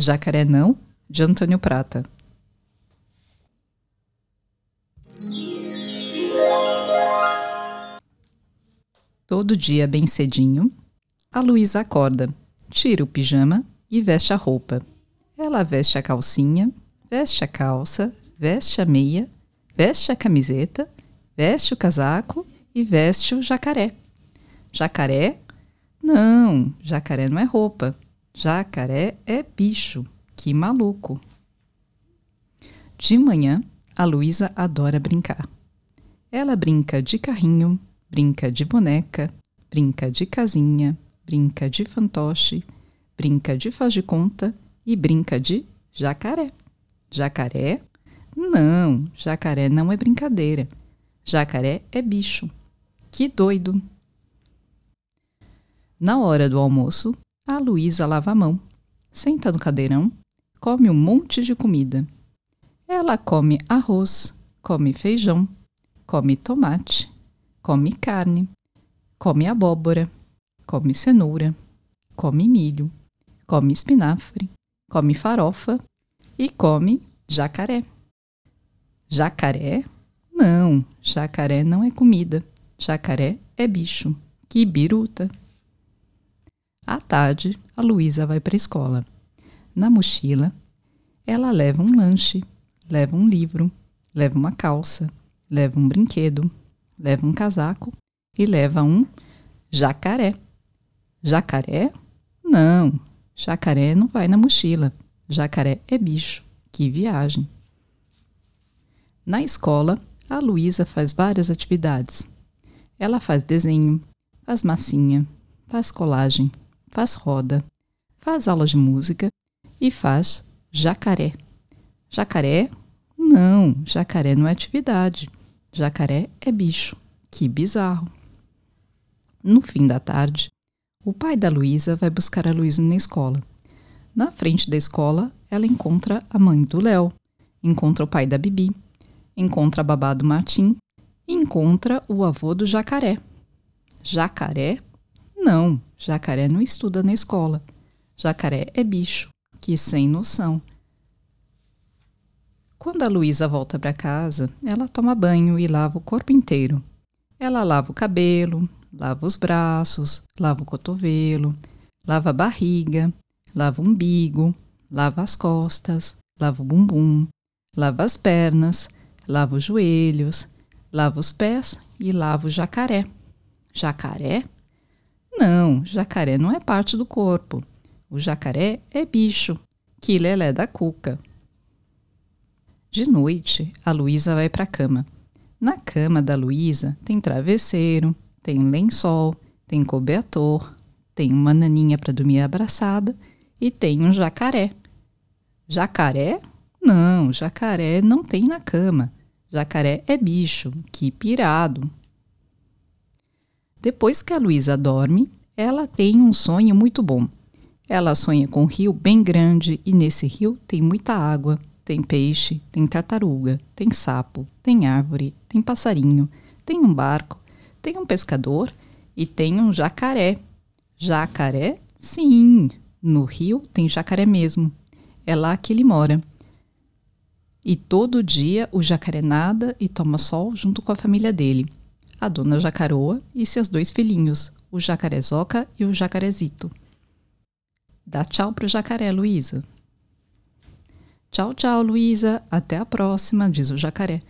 Jacaré Não, de Antônio Prata. Todo dia, bem cedinho, a Luísa acorda, tira o pijama e veste a roupa. Ela veste a calcinha, veste a calça, veste a meia, veste a camiseta, veste o casaco e veste o jacaré. Jacaré? Não, jacaré não é roupa. Jacaré é bicho. Que maluco. De manhã, a Luísa adora brincar. Ela brinca de carrinho, brinca de boneca, brinca de casinha, brinca de fantoche, brinca de faz de conta e brinca de jacaré. Jacaré? Não, jacaré não é brincadeira. Jacaré é bicho. Que doido! Na hora do almoço, a Luísa lava a mão, senta no cadeirão, come um monte de comida. Ela come arroz, come feijão, come tomate, come carne, come abóbora, come cenoura, come milho, come espinafre, come farofa e come jacaré. Jacaré? Não, jacaré não é comida. Jacaré é bicho. Que biruta! À tarde, a Luísa vai para a escola. Na mochila, ela leva um lanche, leva um livro, leva uma calça, leva um brinquedo, leva um casaco e leva um jacaré. Jacaré? Não, jacaré não vai na mochila. Jacaré é bicho. Que viagem! Na escola, a Luísa faz várias atividades. Ela faz desenho, faz massinha, faz colagem, faz roda, faz aula de música e faz jacaré. Jacaré? Não, jacaré não é atividade. Jacaré é bicho. Que bizarro. No fim da tarde, o pai da Luísa vai buscar a Luísa na escola. Na frente da escola, ela encontra a mãe do Léo, encontra o pai da Bibi, encontra a babá do Martim e encontra o avô do Jacaré. Jacaré? Não, jacaré não estuda na escola. Jacaré é bicho. Que sem noção. Quando a Luísa volta para casa, ela toma banho e lava o corpo inteiro. Ela lava o cabelo, lava os braços, lava o cotovelo, lava a barriga, lava o umbigo, lava as costas, lava o bumbum, lava as pernas, lava os joelhos, lava os pés e lava o jacaré. Jacaré? Não, jacaré não é parte do corpo. O jacaré é bicho. Que lelé da cuca. De noite, a Luísa vai para a cama. Na cama da Luísa tem travesseiro, tem lençol, tem cobertor, tem uma naninha para dormir abraçada e tem um jacaré. Jacaré? Não, jacaré não tem na cama. Jacaré é bicho, que pirado. Depois que a Luísa dorme, ela tem um sonho muito bom. Ela sonha com um rio bem grande e nesse rio tem muita água, tem peixe, tem tartaruga, tem sapo, tem árvore, tem passarinho, tem um barco, tem um pescador e tem um jacaré. Jacaré? Sim, no rio tem jacaré mesmo. É lá que ele mora. E todo dia o jacaré nada e toma sol junto com a família dele, a dona Jacaroa e seus dois filhinhos, o jacarezoca e o jacarezito. Dá tchau pro jacaré, Luísa. Tchau, tchau, Luísa. Até a próxima, diz o jacaré.